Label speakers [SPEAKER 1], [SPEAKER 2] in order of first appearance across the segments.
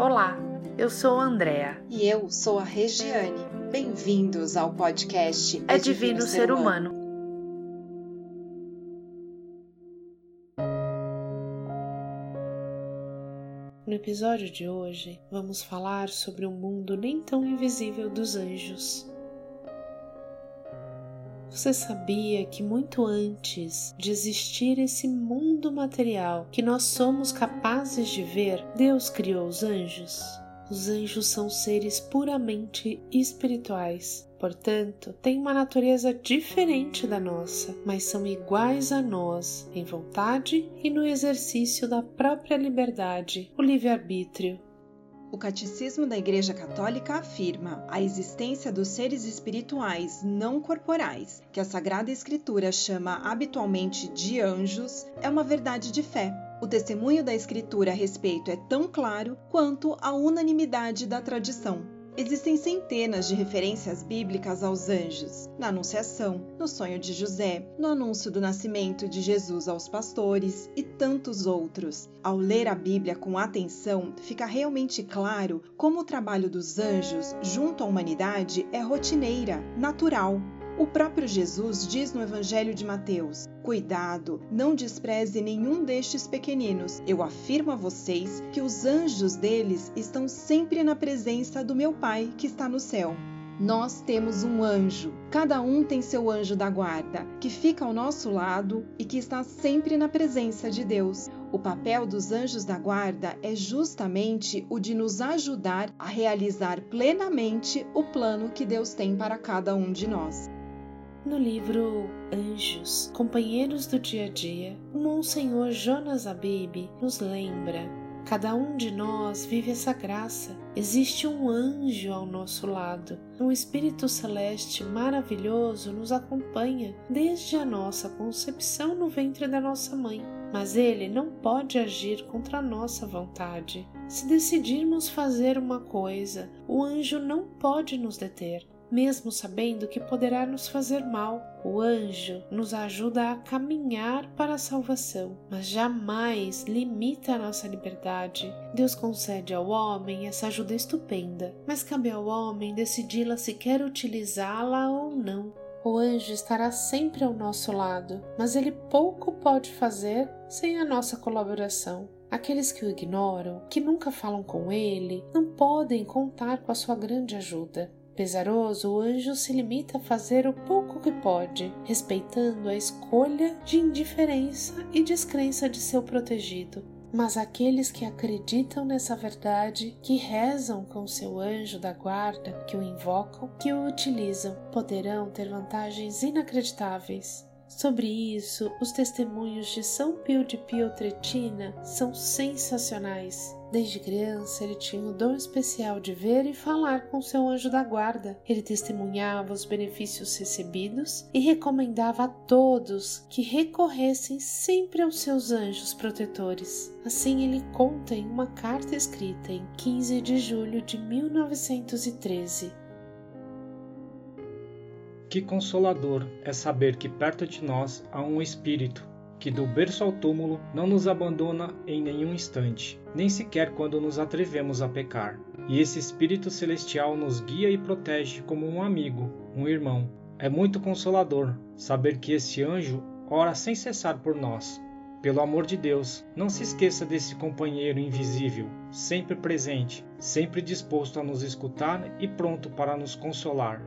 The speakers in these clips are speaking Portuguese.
[SPEAKER 1] Olá, eu sou a Andrea.
[SPEAKER 2] E eu sou a Regiane. Bem-vindos ao podcast
[SPEAKER 1] É, Divino, Ser humano. No episódio de hoje, vamos falar sobre o mundo nem tão invisível dos anjos. Você sabia que muito antes de existir esse mundo material que nós somos capazes de ver, Deus criou os anjos? Os anjos são seres puramente espirituais, portanto, têm uma natureza diferente da nossa, mas são iguais a nós em vontade e no exercício da própria liberdade, o livre-arbítrio.
[SPEAKER 2] O Catecismo da Igreja Católica afirma a existência dos seres espirituais não corporais, que a Sagrada Escritura chama habitualmente de anjos, é uma verdade de fé. O testemunho da Escritura a respeito é tão claro quanto a unanimidade da tradição. Existem centenas de referências bíblicas aos anjos, na Anunciação, no sonho de José, no anúncio do nascimento de Jesus aos pastores e tantos outros. Ao ler a Bíblia com atenção, fica realmente claro como o trabalho dos anjos junto à humanidade é rotineira, natural. O próprio Jesus diz no Evangelho de Mateus: Cuidado, não despreze nenhum destes pequeninos. Eu afirmo a vocês que os anjos deles estão sempre na presença do meu Pai que está no céu. Nós temos um anjo, cada um tem seu anjo da guarda, que fica ao nosso lado e que está sempre na presença de Deus. O papel dos anjos da guarda é justamente o de nos ajudar a realizar plenamente o plano que Deus tem para cada um de nós.
[SPEAKER 1] No livro Anjos, Companheiros do Dia a Dia, o Monsenhor Jonas Abib nos lembra: cada um de nós vive essa graça. Existe um anjo ao nosso lado. Um espírito celeste maravilhoso nos acompanha desde a nossa concepção no ventre da nossa mãe. Mas ele não pode agir contra a nossa vontade. Se decidirmos fazer uma coisa, o anjo não pode nos deter mesmo sabendo que poderá nos fazer mal. O anjo nos ajuda a caminhar para a salvação, mas jamais limita a nossa liberdade. Deus concede ao homem essa ajuda estupenda, mas cabe ao homem decidi-la se quer utilizá-la ou não. O anjo estará sempre ao nosso lado, mas ele pouco pode fazer sem a nossa colaboração. Aqueles que o ignoram, que nunca falam com ele, não podem contar com a sua grande ajuda. Pesaroso, o anjo se limita a fazer o pouco que pode, respeitando a escolha de indiferença e descrença de seu protegido. Mas aqueles que acreditam nessa verdade, que rezam com seu anjo da guarda, que o invocam, que o utilizam, poderão ter vantagens inacreditáveis. Sobre isso, os testemunhos de São Pio de Pietretina são sensacionais. Desde criança, ele tinha o dom especial de ver e falar com seu anjo da guarda. Ele testemunhava os benefícios recebidos e recomendava a todos que recorressem sempre aos seus anjos protetores. Assim, ele conta em uma carta escrita em 15 de julho de 1913.
[SPEAKER 3] Que consolador é saber que perto de nós há um Espírito que do berço ao túmulo não nos abandona em nenhum instante, nem sequer quando nos atrevemos a pecar. E esse Espírito Celestial nos guia e protege como um amigo, um irmão. É muito consolador saber que esse anjo ora sem cessar por nós. Pelo amor de Deus, não se esqueça desse companheiro invisível, sempre presente, sempre disposto a nos escutar e pronto para nos consolar.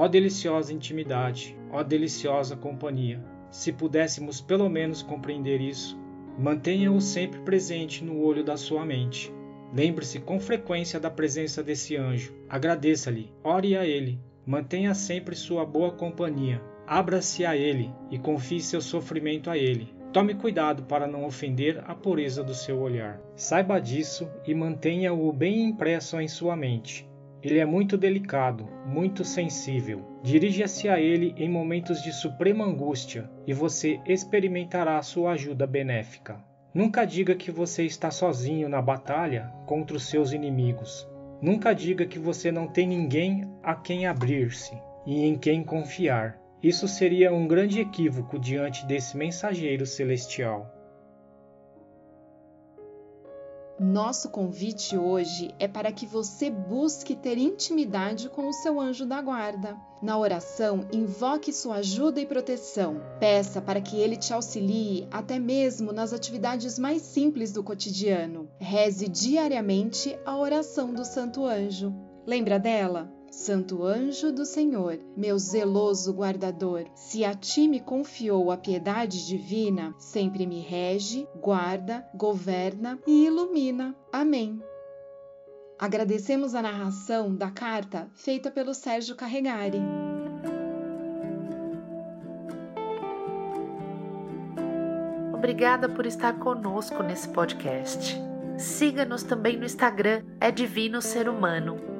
[SPEAKER 3] Ó deliciosa intimidade, ó deliciosa companhia. Se pudéssemos pelo menos compreender isso, mantenha-o sempre presente no olho da sua mente. Lembre-se com frequência da presença desse anjo. Agradeça-lhe, ore a ele, mantenha sempre sua boa companhia. Abra-se a ele e confie seu sofrimento a ele. Tome cuidado para não ofender a pureza do seu olhar. Saiba disso e mantenha-o bem impresso em sua mente. Ele é muito delicado, muito sensível. Dirija-se a ele em momentos de suprema angústia e você experimentará sua ajuda benéfica. Nunca diga que você está sozinho na batalha contra os seus inimigos. Nunca diga que você não tem ninguém a quem abrir-se e em quem confiar. Isso seria um grande equívoco diante desse mensageiro celestial.
[SPEAKER 2] Nosso convite hoje é para que você busque ter intimidade com o seu anjo da guarda. Na oração, invoque sua ajuda e proteção. Peça para que ele te auxilie até mesmo nas atividades mais simples do cotidiano. Reze diariamente a oração do Santo Anjo. Lembra dela? Santo anjo do Senhor, meu zeloso guardador, se a ti me confiou a piedade divina, sempre me rege, guarda, governa e ilumina. Amém. Agradecemos a narração da carta feita pelo Sérgio Carregari.
[SPEAKER 1] Obrigada por estar conosco nesse podcast. Siga-nos também no Instagram, é Divino Ser Humano